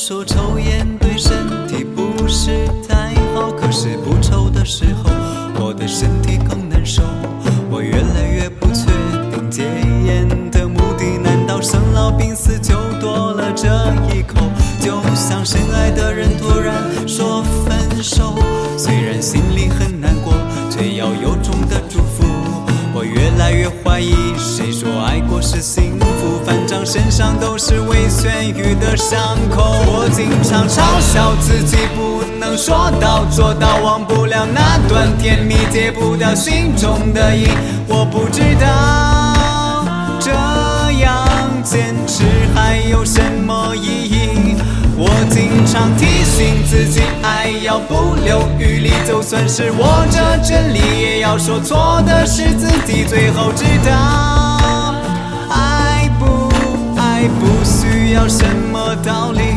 说抽烟对身体不是太好，可是不抽的时候，我的身体更难受。我越来越不确定戒烟的目的，难道生老病死就多了这一口？就像深爱的人突然说分手，虽然心里很难过，却要由衷的祝福。我越来越怀疑，谁说爱过是幸福？反身上都是未痊愈的伤口。我经常嘲笑自己不能说到做到，忘不了那段甜蜜，戒不掉心中的瘾。我不知道这样坚持还有什么意义。我经常提醒自己，爱要不留余力，就算是握着真理，也要说错的是自己。最后知道，不需要什么道理。